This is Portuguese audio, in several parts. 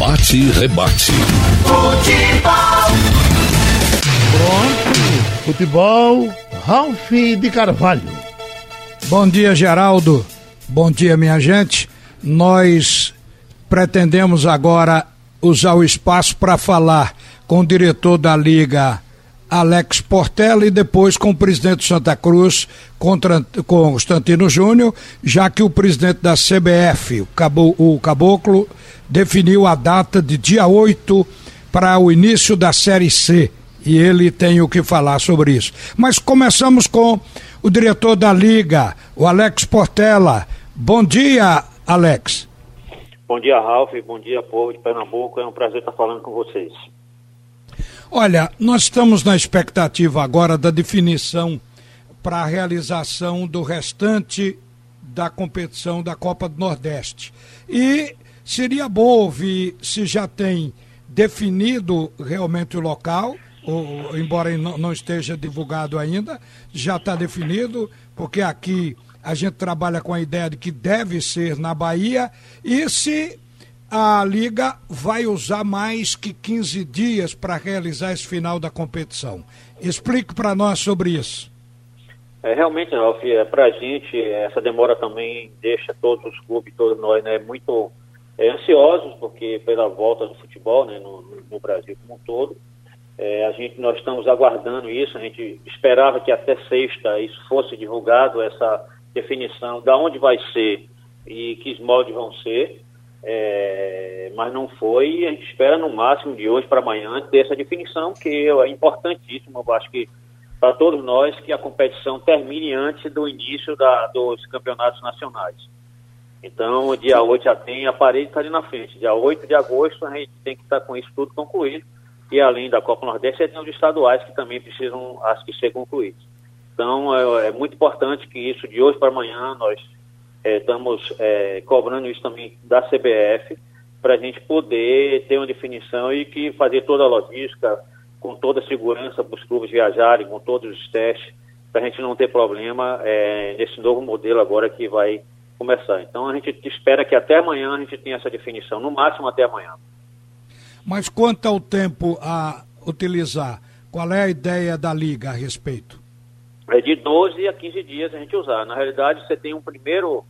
Bate e rebate. Futebol. Pronto. Futebol. Ralf de Carvalho. Bom dia, Geraldo. Bom dia, minha gente. Nós pretendemos agora usar o espaço para falar com o diretor da Liga Alex Portela e depois com o presidente Santa Cruz, Constantino Júnior, já que o presidente da CBF, o Caboclo, definiu a data de dia 8 para o início da Série C. E ele tem o que falar sobre isso. Mas começamos com o diretor da Liga, o Alex Portela. Bom dia, Alex. Bom dia, Ralf. Bom dia, povo de Pernambuco. É um prazer estar falando com vocês. Olha, nós estamos na expectativa agora da definição para a realização do restante da competição da Copa do Nordeste. E seria bom ouvir se já tem definido realmente o local, ou, embora não esteja divulgado ainda, já está definido, porque aqui a gente trabalha com a ideia de que deve ser na Bahia, e se a Liga vai usar mais que 15 dias para realizar esse final da competição. Explique para nós sobre isso. É, realmente, Ralf, é, para a gente, essa demora também deixa todos os clubes, todos nós, né, muito é, ansiosos, porque pela volta do futebol né, no, no Brasil como um todo. É, a gente, nós estamos aguardando isso, a gente esperava que até sexta isso fosse divulgado, essa definição de onde vai ser e que moldes vão ser. É, mas não foi a gente espera no máximo de hoje para amanhã ter essa definição, que é importantíssimo, eu acho que para todos nós, que a competição termine antes do início da, dos campeonatos nacionais. Então, dia 8 já tem, a parede está ali na frente. Dia 8 de agosto a gente tem que estar tá com isso tudo concluído. E além da Copa Nordeste, tem os estaduais que também precisam, acho que, ser concluídos. Então, é, é muito importante que isso de hoje para amanhã nós é, estamos é, cobrando isso também da CBF para a gente poder ter uma definição e que fazer toda a logística com toda a segurança para os clubes viajarem, com todos os testes, para a gente não ter problema é, nesse novo modelo agora que vai começar. Então a gente espera que até amanhã a gente tenha essa definição, no máximo até amanhã. Mas quanto ao tempo a utilizar, qual é a ideia da Liga a respeito? é de 12 a 15 dias a gente usar. Na realidade, você tem um primeiro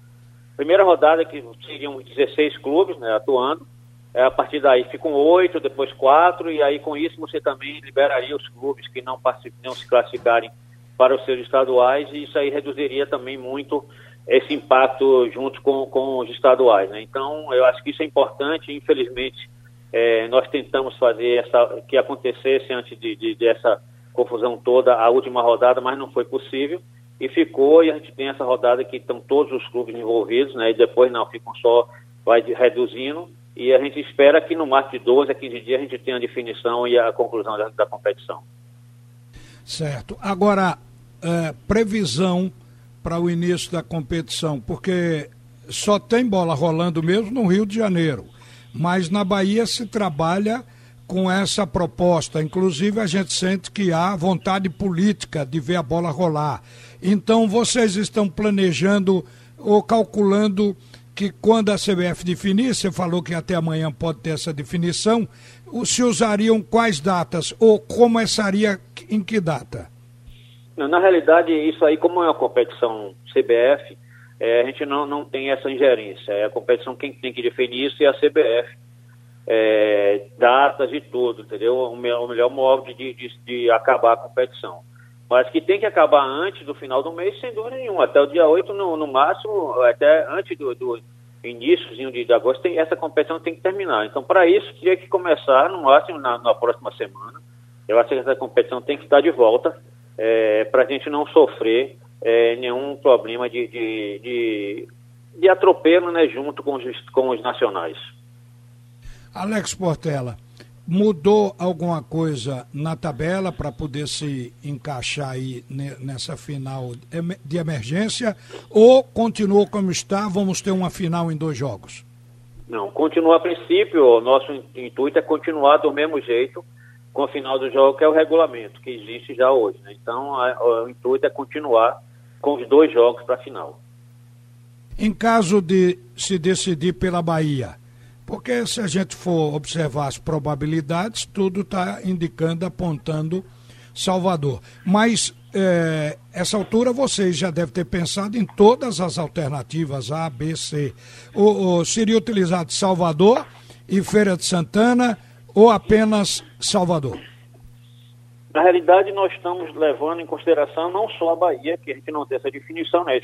primeira rodada que seriam 16 clubes né, atuando. É, a partir daí ficam oito, depois quatro, e aí com isso você também liberaria os clubes que não, não se classificarem para os seus estaduais, e isso aí reduziria também muito esse impacto junto com, com os estaduais. Né? Então, eu acho que isso é importante, infelizmente, é, nós tentamos fazer essa, que acontecesse antes de, de, dessa confusão toda a última rodada, mas não foi possível. E ficou, e a gente tem essa rodada que estão todos os clubes envolvidos, né? E depois não, ficam só, vai reduzindo. E a gente espera que no máximo de 12 a 15 dias a gente tenha a definição e a conclusão da, da competição. Certo. Agora, é, previsão para o início da competição, porque só tem bola rolando mesmo no Rio de Janeiro. Mas na Bahia se trabalha com essa proposta. Inclusive, a gente sente que há vontade política de ver a bola rolar. Então, vocês estão planejando ou calculando que quando a CBF definir, você falou que até amanhã pode ter essa definição, se usariam quais datas ou começaria em que data? Na realidade, isso aí, como é uma competição CBF, é, a gente não, não tem essa ingerência. É a competição quem tem que definir isso é a CBF é, datas e tudo, entendeu? O melhor, o melhor modo de, de, de, acabar a competição. Mas que tem que acabar antes do final do mês, sem dúvida nenhuma. Até o dia 8, no, no máximo, até antes do, do iníciozinho de, de agosto, tem, essa competição tem que terminar. Então, para isso, tinha que começar, no máximo, na, na, próxima semana. Eu acho que essa competição tem que estar de volta, é, para a gente não sofrer é, nenhum problema de, de, de, de atropelo né, junto com os, com os nacionais. Alex Portela, mudou alguma coisa na tabela para poder se encaixar aí nessa final de emergência ou continuou como está? Vamos ter uma final em dois jogos? Não, continua a princípio. O nosso intuito é continuar do mesmo jeito com a final do jogo, que é o regulamento que existe já hoje. Né? Então, a, o intuito é continuar com os dois jogos para a final. Em caso de se decidir pela Bahia, Porque se a gente for observar as probabilidades, tudo está indicando, apontando Salvador. Mas é, essa altura vocês já devem ter pensado em todas as alternativas A, B, C. O, o, seria utilizado Salvador e Feira de Santana ou apenas Salvador? Na realidade, nós estamos levando em consideração não só a Bahia, que a gente não tem essa definição, né?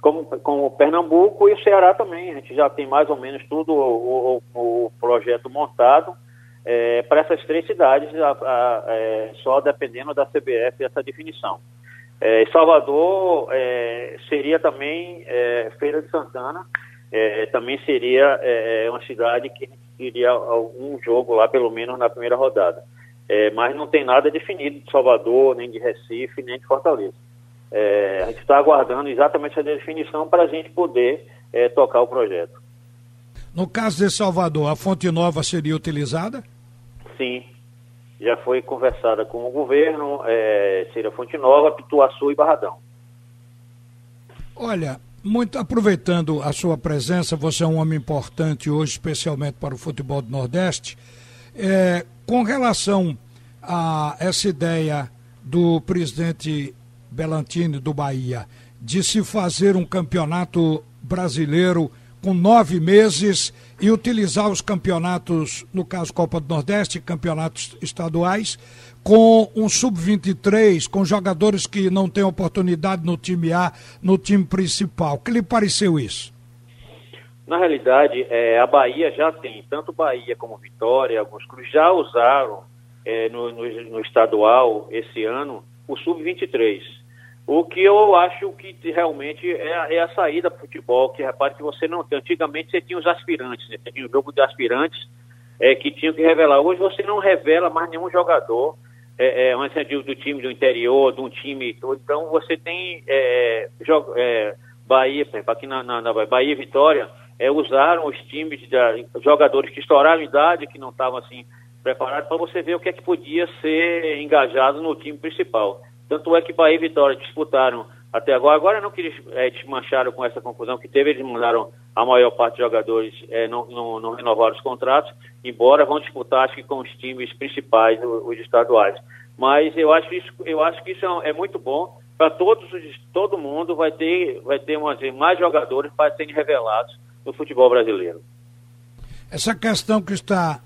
Como, como Pernambuco e o Ceará também. A gente já tem mais ou menos tudo o, o, o projeto montado é, para essas três cidades, a, a, é, só dependendo da CBF essa definição. É, Salvador é, seria também é, Feira de Santana, é, também seria uma cidade que iria algum jogo lá, pelo menos na primeira rodada. mas não tem nada definido de Salvador, nem de Recife, nem de Fortaleza. A gente está aguardando exatamente essa definição para a gente poder tocar o projeto. No caso de Salvador, a fonte nova seria utilizada? Sim, já foi conversada com o governo, é, seria Fonte Nova, Pituaçu e Barradão. Olha, muito aproveitando a sua presença, você é um homem importante hoje, especialmente para o futebol do Nordeste. É, com relação a essa ideia do presidente Belantini do Bahia de se fazer um campeonato brasileiro com nove meses e utilizar os campeonatos, no caso Copa do Nordeste, campeonatos estaduais, com um sub-23, com jogadores que não têm oportunidade no time A, no time principal. O que lhe pareceu isso? Na realidade, é, a Bahia já tem, tanto Bahia como Vitória, alguns clubes já usaram é, no, no, no estadual esse ano o sub-23. O que eu acho que realmente é, é a saída para o futebol, que repare que você não tem. Antigamente você tinha os aspirantes, né? Você tinha um jogo de aspirantes é, que tinham que revelar. Hoje você não revela mais nenhum jogador, é, é, do, do time do interior, de um time. Então você tem é, jogo, é, Bahia, por exemplo, aqui na, na, na Bahia Vitória, é, usaram os times de jogadores que estouraram idade, que não estavam assim preparados, para você ver o que é que podia ser engajado no time principal. Tanto é que Bahia e Vitória disputaram até agora. Agora não que eles é, desmancharam com essa confusão que teve, eles mandaram a maior parte dos jogadores é, não, não, não, renovaram os contratos, embora vão disputar acho que com os times principais, os, estaduais. Mas eu acho isso, eu acho que isso é, é muito bom para todos todo mundo vai ter vai ter uma, mais jogadores para serem revelados no futebol brasileiro. Essa questão que está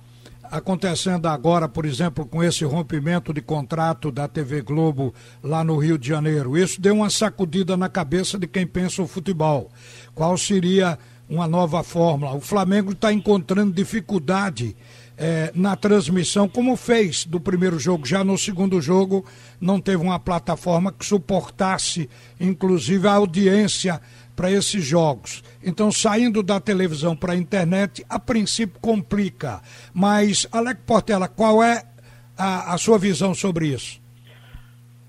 acontecendo agora, por exemplo, com esse rompimento de contrato da TV Globo lá no Rio de Janeiro. Isso deu uma sacudida na cabeça de quem pensa o futebol. Qual seria uma nova fórmula? O Flamengo está encontrando dificuldade é, na transmissão, como fez do primeiro jogo. Já no segundo jogo, não teve uma plataforma que suportasse, inclusive, a audiência para esses jogos. Então, saindo da televisão para a internet, a princípio complica. Mas, Alec Portela, qual é a, a sua visão sobre isso?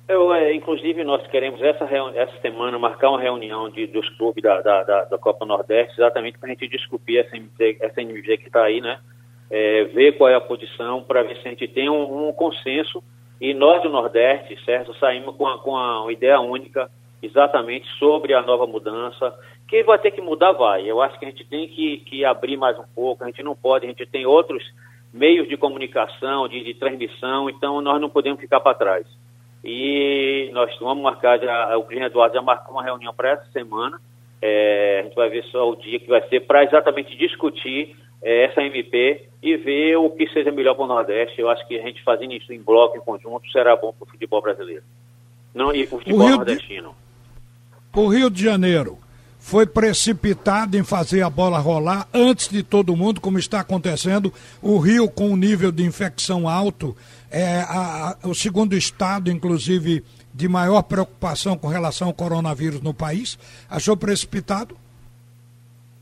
Eu, é, inclusive, nós queremos essa, essa semana marcar uma reunião de, dos clubes da, da, da, da Copa Nordeste, exatamente para a gente discutir essa NBG, essa NBG que está aí, né? É, ver qual é a posição, para ver se a gente tem um, um, consenso. E nós do Nordeste, certo, saímos com, a, com a, uma ideia única exatamente sobre a nova mudança. Que vai ter que mudar, vai. Eu acho que a gente tem que, que abrir mais um pouco, a gente não pode, a gente tem outros meios de comunicação, de, de transmissão, então nós não podemos ficar para trás. E nós vamos marcar, já, o presidente Eduardo já marcou uma reunião para essa semana, é, a gente vai ver só o dia que vai ser para exatamente discutir é, essa MP e ver o que seja melhor para o Nordeste. Eu acho que a gente fazendo isso em bloco, em conjunto, será bom para o futebol brasileiro. Não, e para o futebol nordestino. De o Rio de Janeiro foi precipitado em fazer a bola rolar antes de todo mundo, como está acontecendo. O Rio, com um nível de infecção alto, é a, a, o segundo estado, inclusive, de maior preocupação com relação ao coronavírus no país. Achou precipitado?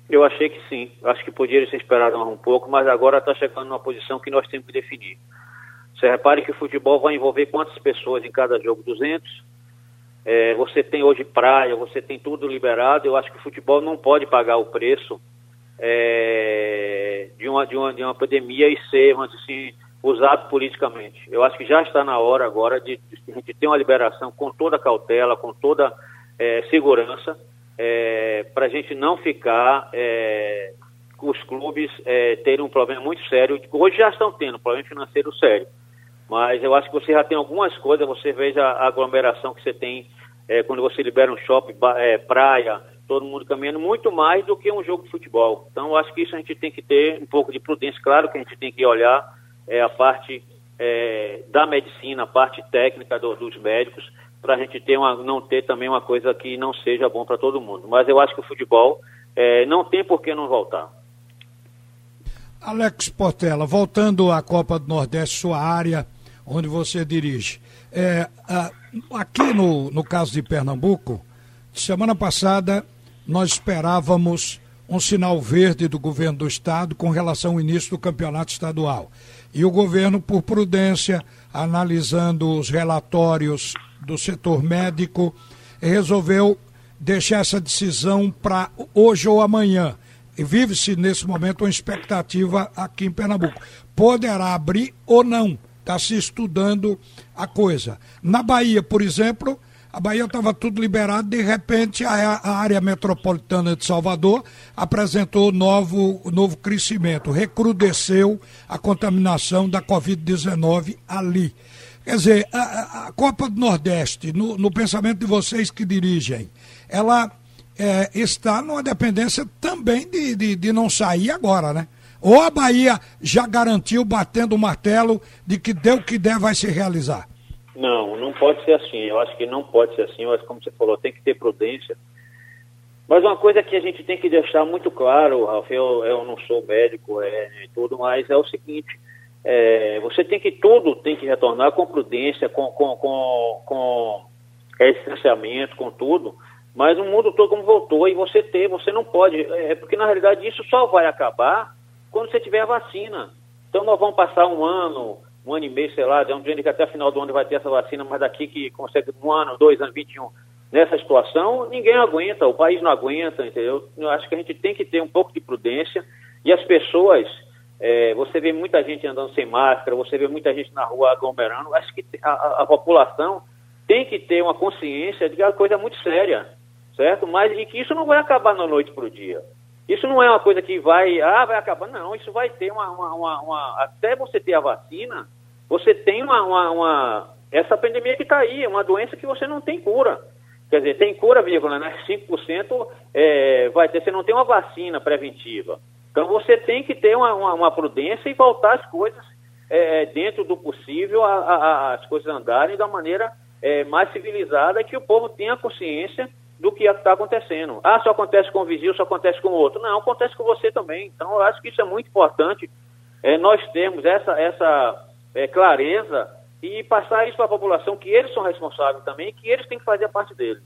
Eu achei que sim. Acho que poderia ser esperado um pouco, mas agora está chegando numa posição que nós temos que definir. Você repare que o futebol vai envolver quantas pessoas em cada jogo? 200? É, você tem hoje praia, você tem tudo liberado. Eu acho que o futebol não pode pagar o preço é, de, uma, de, uma, de uma pandemia e ser, assim, usado politicamente. Eu acho que já está na hora agora de, de a gente ter uma liberação com toda cautela, com toda é, segurança, é, para a gente não ficar é, os clubes é, terem um problema muito sério. Hoje já estão tendo um problema financeiro sério. Mas eu acho que você já tem algumas coisas, você veja a aglomeração que você tem é, quando você libera um shopping, é, praia, todo mundo caminhando, muito mais do que um jogo de futebol. Então eu acho que isso a gente tem que ter um pouco de prudência. Claro que a gente tem que olhar é, a parte é, da medicina, a parte técnica do, dos médicos, para a gente ter uma, não ter também uma coisa que não seja bom para todo mundo. Mas eu acho que o futebol é, não tem por que não voltar. Alex Portela, voltando à Copa do Nordeste, sua área, onde você dirige. É, aqui no, no caso de Pernambuco, semana passada nós esperávamos um sinal verde do governo do estado com relação ao início do campeonato estadual. E o governo, por prudência, analisando os relatórios do setor médico, resolveu deixar essa decisão para hoje ou amanhã. E vive-se nesse momento uma expectativa aqui em Pernambuco. Poderá abrir ou não. Está se estudando a coisa. Na Bahia, por exemplo, a Bahia estava tudo liberado, de repente a, a, área metropolitana de Salvador apresentou novo, novo crescimento, recrudesceu a contaminação da Covid-19 ali. Quer dizer, a, a Copa do Nordeste, no, no, pensamento de vocês que dirigem, ela é, está numa dependência também de, de, de não sair agora, né? Ou a Bahia já garantiu, batendo o martelo, de que deu que der vai se realizar? Não, não pode ser assim. Eu acho que não pode ser assim. Acho, como você falou, tem que ter prudência. Mas uma coisa que a gente tem que deixar muito claro, Ralf, eu, eu não sou médico é, tudo, mas é o seguinte, é, você tem que tudo tem que retornar com prudência, com, com, com, com distanciamento, com tudo, mas o mundo todo como voltou e você ter, você não pode, é, porque na realidade isso só vai acabar quando você tiver a vacina. Então nós vamos passar um ano, um ano e meio, sei lá, de um dia que até final do ano vai ter essa vacina, mas daqui que consegue um ano, dois anos, 21, nessa situação, ninguém aguenta, o país não aguenta, entendeu? Eu acho que a gente tem que ter um pouco de prudência e as pessoas é, você vê muita gente andando sem máscara, você vê muita gente na rua aglomerando. Acho que a, a, a população tem que ter uma consciência de que é uma coisa muito séria, certo? Mas de que isso não vai acabar da noite para o dia. Isso não é uma coisa que vai, ah, vai acabar. Não, isso vai ter uma, uma, uma, uma até você ter a vacina, você tem uma, uma, essa pandemia que está aí, é uma doença que você não tem cura. Quer dizer, tem cura, vírgula, né? 5% é, vai ter, você não tem uma vacina preventiva. Então você tem que ter uma, uma, uma prudência e voltar as coisas é, dentro do possível, a, a, as coisas andarem da maneira é, mais civilizada que o povo tenha consciência do que está acontecendo. Ah, só acontece com o vizinho, só acontece com o outro. Não, acontece com você também. Então eu acho que isso é muito importante é, nós termos essa, essa é, clareza e passar isso para a população que eles são responsáveis também, que eles têm que fazer a parte deles.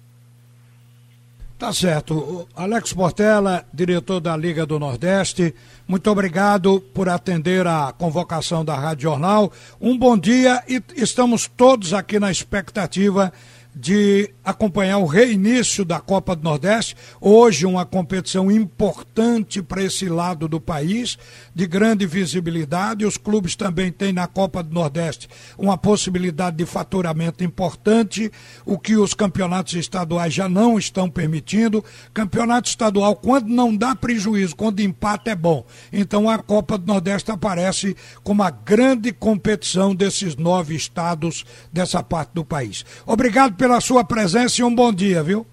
Tá certo. Alex Portela, diretor da Liga do Nordeste, muito obrigado por atender a convocação da Rádio Jornal. Um bom dia e estamos todos aqui na expectativa de acompanhar o reinício da Copa do Nordeste. Hoje, uma competição importante para esse lado do país, de grande visibilidade. Os clubes também têm na Copa do Nordeste uma possibilidade de faturamento importante, o que os campeonatos estaduais já não estão permitindo. Campeonato estadual, quando não dá prejuízo, quando empata, é bom. Então, a Copa do Nordeste aparece como a grande competição desses nove estados dessa parte do país. Obrigado pela sua presença e um bom dia, viu?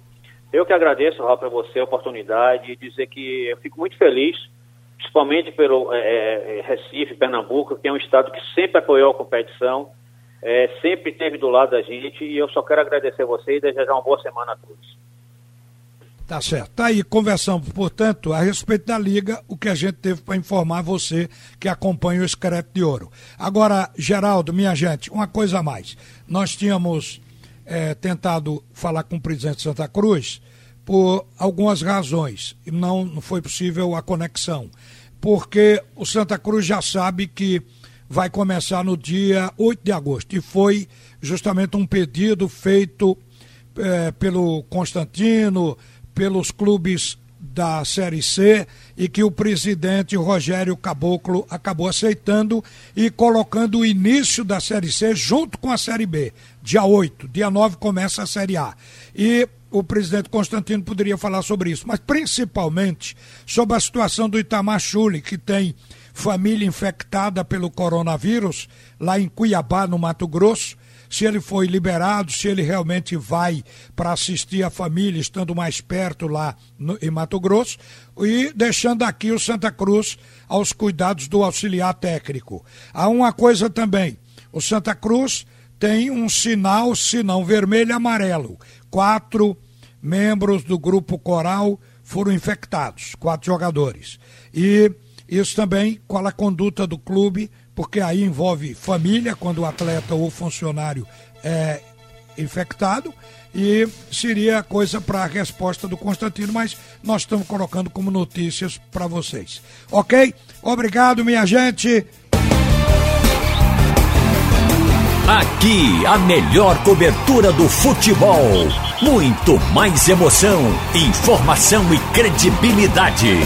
Eu que agradeço, Raul, para você a oportunidade e dizer que eu fico muito feliz, principalmente pelo é, é, Recife, Pernambuco, que é um estado que sempre apoiou a competição, é, sempre esteve do lado da gente e eu só quero agradecer a você e desejar uma boa semana a todos. Tá certo. Tá aí, conversamos, portanto, a respeito da Liga, o que a gente teve para informar você que acompanha o Escreto de Ouro. Agora, Geraldo, minha gente, uma coisa a mais. Nós tínhamos é, tentado falar com o presidente de Santa Cruz por algumas razões. Não, não foi possível a conexão. Porque o Santa Cruz já sabe que vai começar no dia 8 de agosto. E foi justamente um pedido feito é, pelo Constantino, pelos clubes da Série C e que o presidente Rogério Caboclo acabou aceitando e colocando o início da Série C junto com a Série B. Dia 8, dia 9 começa a Série A. E o presidente Constantino poderia falar sobre isso, mas principalmente sobre a situação do Itamachule, que tem família infectada pelo coronavírus lá em Cuiabá, no Mato Grosso se ele foi liberado, se ele realmente vai para assistir a família, estando mais perto lá no, em Mato Grosso, e deixando aqui o Santa Cruz aos cuidados do auxiliar técnico. Há uma coisa também: o Santa Cruz tem um sinal, sinal vermelho e amarelo. Quatro membros do grupo coral foram infectados, quatro jogadores. E isso também, qual a conduta do clube porque aí envolve família, quando o atleta ou funcionário é infectado, e seria coisa para a resposta do Constantino, mas nós estamos colocando como notícias para vocês. Ok? Obrigado, minha gente. Aqui, a melhor cobertura do futebol. Muito mais emoção, informação e credibilidade.